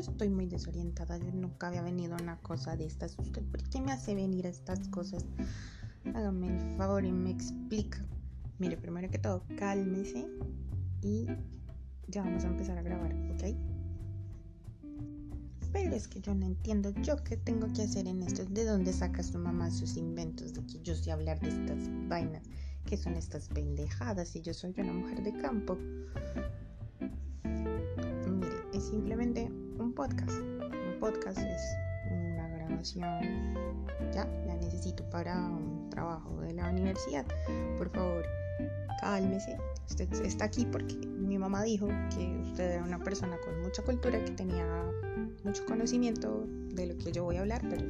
estoy muy desorientada. Yo nunca había venido a una cosa de estas. ¿Usted por qué me hace venir a estas cosas? Hágame el favor y me explica. Mire, primero que todo, cálmese y ya vamos a empezar a grabar, ¿ok? Pero es que yo no entiendo yo qué tengo que hacer en esto. ¿De dónde saca su mamá sus inventos de que yo sé hablar de estas vainas? ¿Qué son estas pendejadas? Si yo soy una mujer de campo. Mire, es simplemente un podcast. Un podcast es una grabación. Ya, la necesito para un trabajo de la universidad. Por favor, cálmese. Usted está aquí porque mi mamá dijo que usted era una persona con mucha cultura, que tenía mucho conocimiento de lo que yo voy a hablar, pero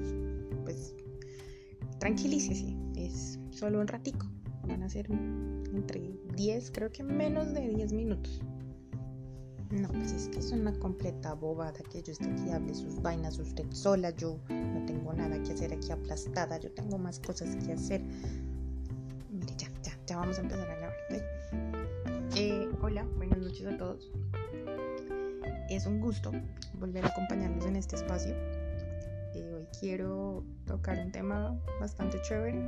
pues tranquilícese, es solo un ratico. Van a ser entre 10, creo que menos de 10 minutos. No, pues es que es una completa bobada que yo esté aquí hable sus vainas usted sola. Yo no tengo nada que hacer aquí aplastada. Yo tengo más cosas que hacer. Mire, ya, ya, ya vamos a empezar a grabar. Eh, hola, buenas noches a todos. Es un gusto volver a acompañarnos en este espacio. Eh, hoy quiero tocar un tema bastante chévere.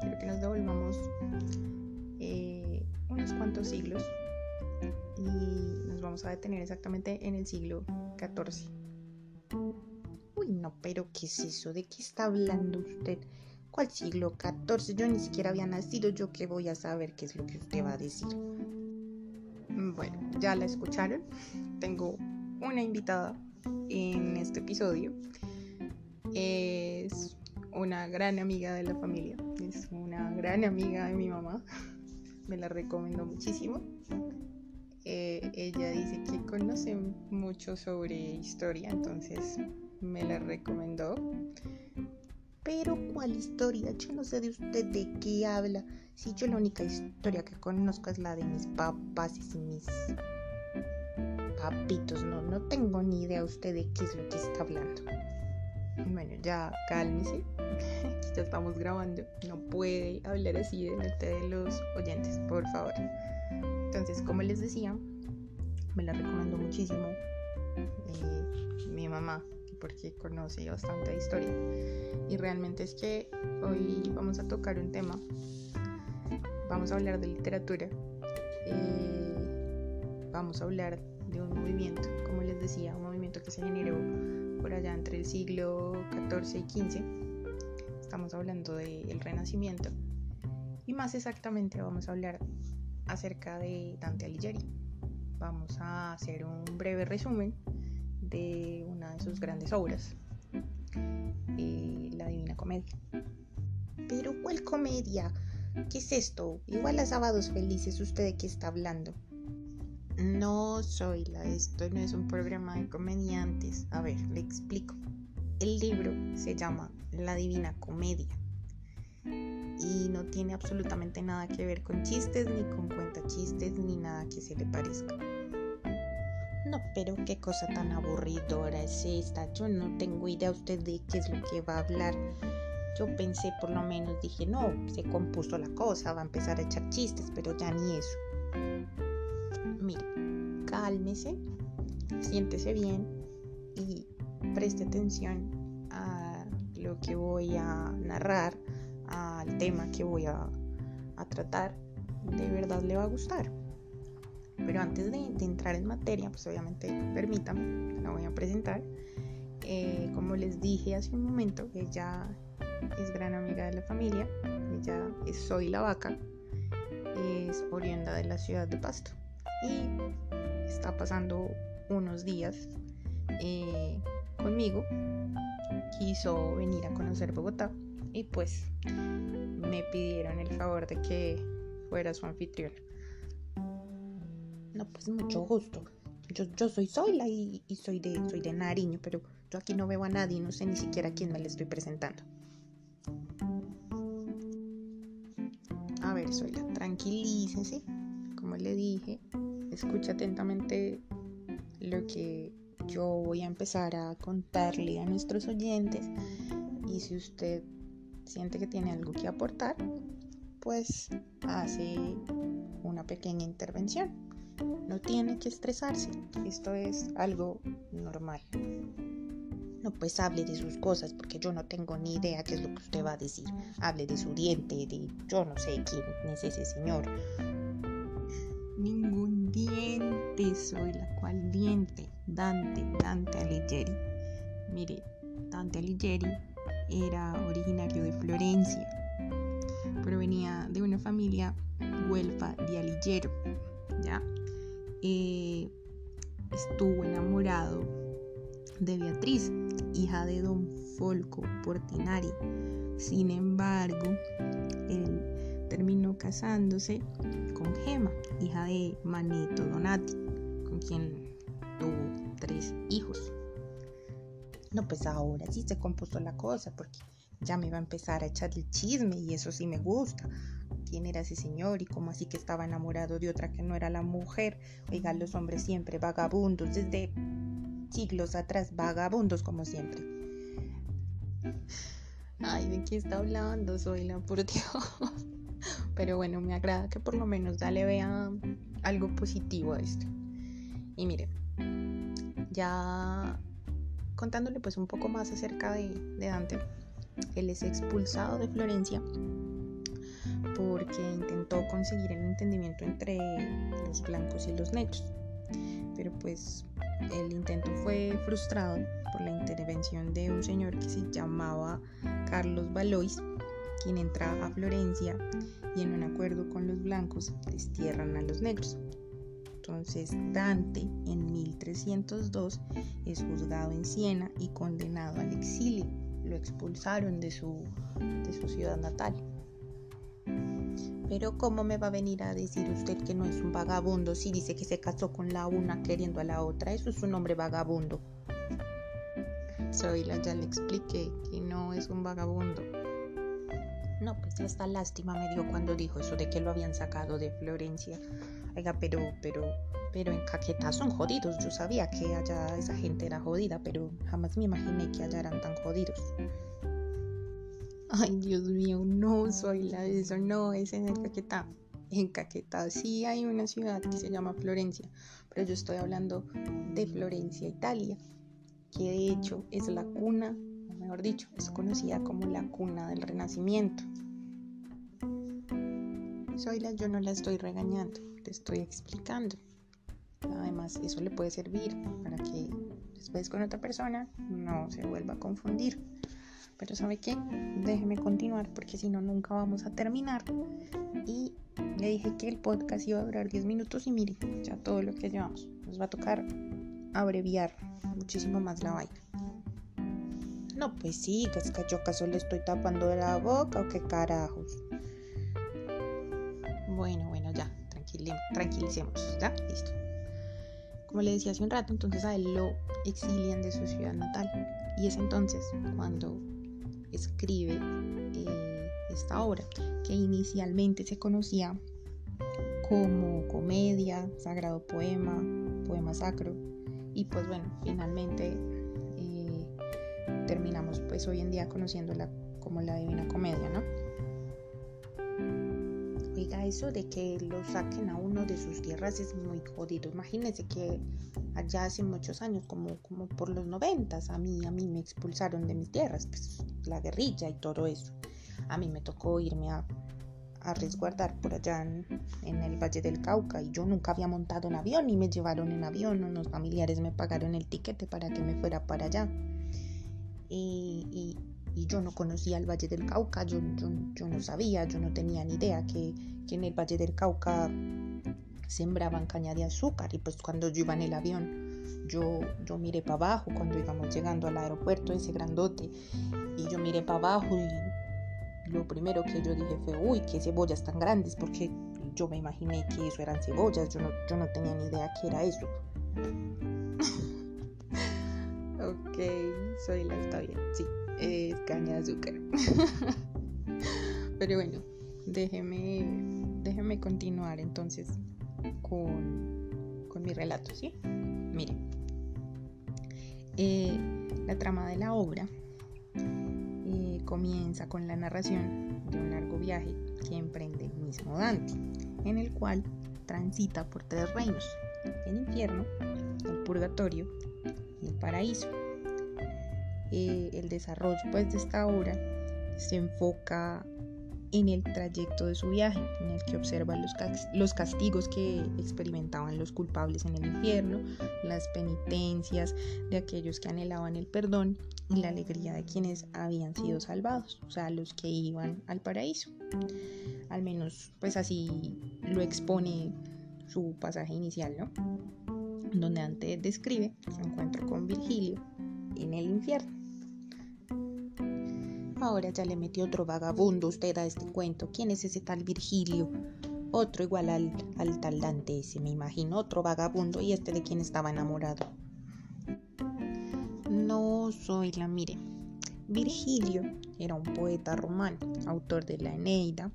Quiero que nos devolvamos eh, unos cuantos siglos y nos vamos a detener exactamente en el siglo XIV. Uy, no, pero ¿qué es eso? ¿De qué está hablando usted? ¿Cuál siglo XIV? Yo ni siquiera había nacido, yo qué voy a saber qué es lo que usted va a decir. Bueno, ya la escucharon. Tengo una invitada en este episodio. Es una gran amiga de la familia. Es una gran amiga de mi mamá. Me la recomiendo muchísimo. Eh, ella dice que conoce mucho sobre historia, entonces me la recomendó. Pero ¿cuál historia? Yo no sé de usted de qué habla. Si yo la única historia que conozco es la de mis papás y mis papitos. No, no tengo ni idea usted de qué es lo que está hablando. Bueno, ya cálmese. ya estamos grabando. No puede hablar así delante de los oyentes, por favor. Entonces, como les decía, me la recomiendo muchísimo eh, mi mamá, porque conoce bastante historia. Y realmente es que hoy vamos a tocar un tema. Vamos a hablar de literatura. Eh, vamos a hablar de un movimiento, como les decía, un movimiento que se generó por allá entre el siglo XIV y XV. Estamos hablando del Renacimiento. Y más exactamente vamos a hablar acerca de Dante Alighieri. Vamos a hacer un breve resumen de una de sus grandes obras, eh, La Divina Comedia. Pero ¿cuál comedia? ¿Qué es esto? Igual a Sábados Felices, ¿usted de qué está hablando? No soy la, esto no es un programa de comediantes. A ver, le explico. El libro se llama La Divina Comedia y no tiene absolutamente nada que ver con chistes, ni con cuenta chistes, ni nada que se le parezca. No, pero qué cosa tan aburridora es esta. Yo no tengo idea usted de qué es lo que va a hablar. Yo pensé por lo menos, dije, no, se compuso la cosa, va a empezar a echar chistes, pero ya ni eso. Mire, cálmese, siéntese bien y preste atención a lo que voy a narrar al tema que voy a, tratar, de verdad le va a gustar. Pero antes de, entrar en materia, pues obviamente permítame, la voy a presentar. Eh, como les dije hace un momento, ella es gran amiga de la familia, ella es Soy la Vaca, es oriunda de la ciudad de Pasto y está pasando unos días eh, conmigo. Quiso venir a conocer Bogotá y pues me pidieron el favor de que fuera su anfitrión. No, pues mucho gusto. Yo, yo soy Zoila y, soy, de, soy de Nariño, pero yo aquí no veo a nadie, no sé ni siquiera a quién me le estoy presentando. A ver, Zoila, tranquilícese. Como le dije, escucha atentamente lo que yo voy a empezar a contarle a nuestros oyentes. Y si usted siente que tiene algo que aportar, pues hace una pequeña intervención. no tiene que estresarse. Esto es algo normal. No, pues hable de sus cosas, porque yo no tengo ni idea qué es lo que usted va a decir. Hable de su diente, de yo no sé quién es ese señor. Ningún diente soy la cual diente. Dante, Dante Alighieri. Mire, Dante Alighieri era originario de Florencia. Provenía de una familia huelfa de Alighiero. ¿ya? Eh, estuvo enamorado de Beatriz, hija de don Folco Portinari. Sin embargo, él terminó casándose con Gema, hija de Manito Donati, con quien tuvo tres hijos. No, pues ahora sí se compuso la cosa, porque ya me iba a empezar a echar el chisme y eso sí me gusta. ¿Quién era ese señor y cómo así que estaba enamorado de otra que no era la mujer? Oigan, los hombres siempre vagabundos desde siglos atrás, vagabundos como siempre. Ay, ¿de qué está hablando? Soy la por Dios. Pero bueno, me agrada que por lo menos dale vea algo positivo a esto. Y mire, ya contándole pues un poco más acerca de, Dante, él es expulsado de Florencia porque intentó conseguir el entendimiento entre los blancos y los negros. Pero pues el intento fue frustrado por la intervención de un señor que se llamaba Carlos Valois, quien entra a Florencia y en un acuerdo con los blancos destierran a los negros. Entonces Dante en 1302 es juzgado en Siena y condenado al exilio. Lo expulsaron de su, ciudad natal. Pero ¿cómo me va a venir a decir usted que no es un vagabundo si dice que se casó con la una queriendo a la otra? Eso es un hombre vagabundo. Zoila ya le expliqué que no es un vagabundo. No, pues esta lástima me dio cuando dijo eso de que lo habían sacado de Florencia. Oiga, pero, pero, pero en Caquetá son jodidos. Yo sabía que allá esa gente era jodida, pero jamás me imaginé que allá eran tan jodidos. Ay, Dios mío, no soy la de eso, no, es en el Caquetá. En Caquetá sí hay una ciudad que se llama Florencia, pero yo estoy hablando de Florencia, Italia, que de hecho es la cuna, o mejor dicho, es conocida como la cuna del Renacimiento. Soy la, yo no la estoy regañando, te estoy explicando. Además, eso le puede servir para que después con otra persona no se vuelva a confundir. Pero ¿sabe qué? Déjeme continuar porque si no nunca vamos a terminar. Y le dije que el podcast iba a durar 10 minutos y mire, ya todo lo que llevamos. Nos va a tocar abreviar muchísimo más la vaina. No, pues sí, es que yo acaso le estoy tapando la boca o qué carajos. Tranquilicemos, ¿ya? Listo. Como le decía hace un rato, entonces a él lo exilian de su ciudad natal. Y es entonces cuando escribe eh, esta obra, que inicialmente se conocía como comedia, sagrado poema, poema sacro, y pues bueno, finalmente eh, terminamos pues hoy en día conociéndola como la Divina Comedia, ¿no? Oiga, eso de que lo saquen a uno de sus tierras es muy jodido. Imagínense que allá hace muchos años, como, como por los noventas, a mí, a mí me expulsaron de mis tierras, pues la guerrilla y todo eso. A mí me tocó irme a, resguardar por allá en, el Valle del Cauca y yo nunca había montado en avión y me llevaron en avión, unos familiares me pagaron el tiquete para que me fuera para allá. Y, yo no conocía el Valle del Cauca, yo, yo, no sabía, yo no tenía ni idea que, que en el Valle del Cauca sembraban caña de azúcar y pues cuando yo iba en el avión yo, yo miré para abajo cuando íbamos llegando al aeropuerto ese grandote y yo miré para abajo y lo primero que yo dije fue uy qué cebollas tan grandes porque yo me imaginé que eso eran cebollas yo no, yo no tenía ni idea que era eso ok soy la está bien sí es caña de azúcar pero bueno déjeme déjeme continuar entonces con, con mi relato, ¿sí? Miren, eh, la trama de la obra eh, comienza con la narración de un largo viaje que emprende el mismo Dante, en el cual transita por tres reinos, el infierno, el purgatorio el paraíso. Eh, el desarrollo pues, de esta obra se enfoca en el trayecto de su viaje, en el que observa los, los castigos que experimentaban los culpables en el infierno, las penitencias de aquellos que anhelaban el perdón y la alegría de quienes habían sido salvados, o sea, los que iban al paraíso. Al menos, pues así lo expone su pasaje inicial, ¿no? Donde antes describe su encuentro con Virgilio en el infierno. Ahora ya le metió otro vagabundo usted a este cuento. ¿Quién es ese tal Virgilio? Otro igual al, al tal Dante ese, me imagino. Otro vagabundo. ¿Y este de quién estaba enamorado? No soy la mire. Virgilio era un poeta romano, autor de la Eneida,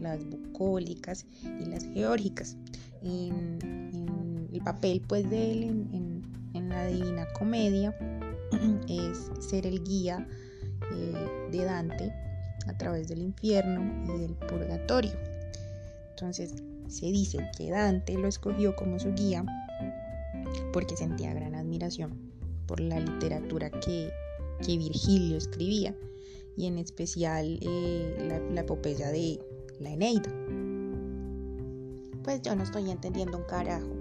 las bucólicas y las geórgicas. En, el papel pues de él en, en la Divina Comedia es ser el guía eh, de Dante a través del infierno y del purgatorio. Entonces se dice que Dante lo escogió como su guía porque sentía gran admiración por la literatura que, Virgilio escribía y en especial eh, la, la epopeya de la Eneida. Pues yo no estoy entendiendo un carajo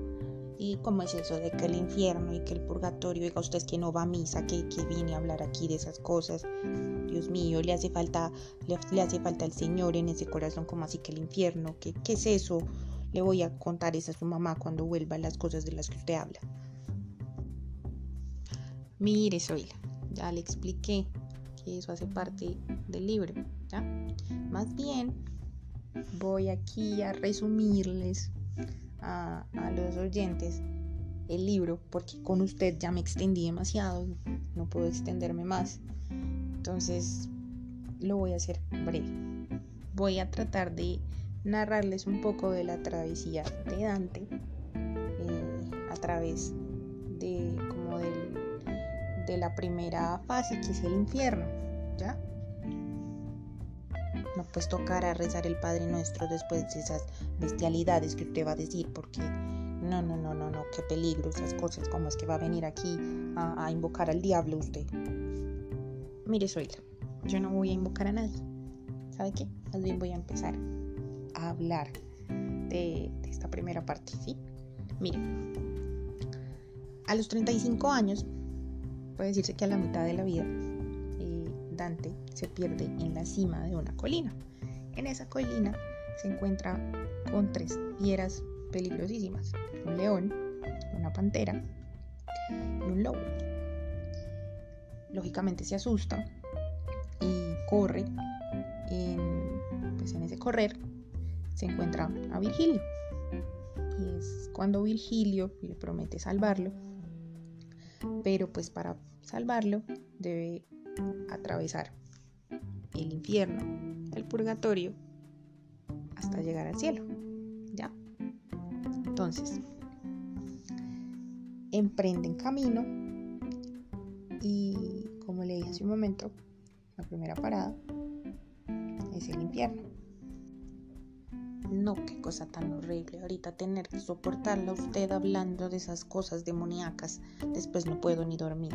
¿Y cómo es eso de que el infierno y que el purgatorio, diga usted que no va a misa, que, que viene a hablar aquí de esas cosas? Dios mío, le hace falta, le, hace falta el Señor en ese corazón, como así que el infierno, ¿qué, ¿qué es eso? Le voy a contar eso a su mamá cuando vuelva las cosas de las que usted habla. Mire, Zoila, ya le expliqué que eso hace parte del libro, ¿ya? Más bien, voy aquí a resumirles a, los oyentes el libro porque con usted ya me extendí demasiado, no puedo extenderme más. Entonces lo voy a hacer breve. Voy a tratar de narrarles un poco de la travesía de Dante eh, a través de como de la primera fase que es el infierno, ¿ya? no pues tocará rezar el Padre Nuestro después de esas bestialidades que usted va a decir, porque no, no, no, no, no, qué peligro esas cosas, como es que va a venir aquí a, invocar al diablo usted. Mire, Zoila, yo no voy a invocar a nadie. ¿Sabe qué? Más bien voy a empezar a hablar de, esta primera parte, ¿sí? Mire, a los 35 años, puede decirse que a la mitad de la vida, Dante se pierde en la cima de una colina. En esa colina se encuentra con tres fieras peligrosísimas, un león, una pantera y un lobo. Lógicamente se asusta y corre. En, pues en ese correr se encuentra a Virgilio. Y es cuando Virgilio le promete salvarlo. Pero pues para salvarlo debe atravesar el infierno, el purgatorio, hasta llegar al cielo. ¿Ya? Entonces, emprenden camino y, como le dije hace un momento, la primera parada es el infierno. No, qué cosa tan horrible. Ahorita tener que soportarla usted hablando de esas cosas demoníacas. Después no puedo ni dormir.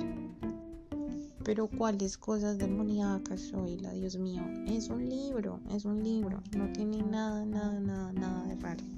Pero cuáles cosas demoníacas soy, la Dios mío. Es un libro, es un libro. No tiene nada, nada, nada, nada de raro.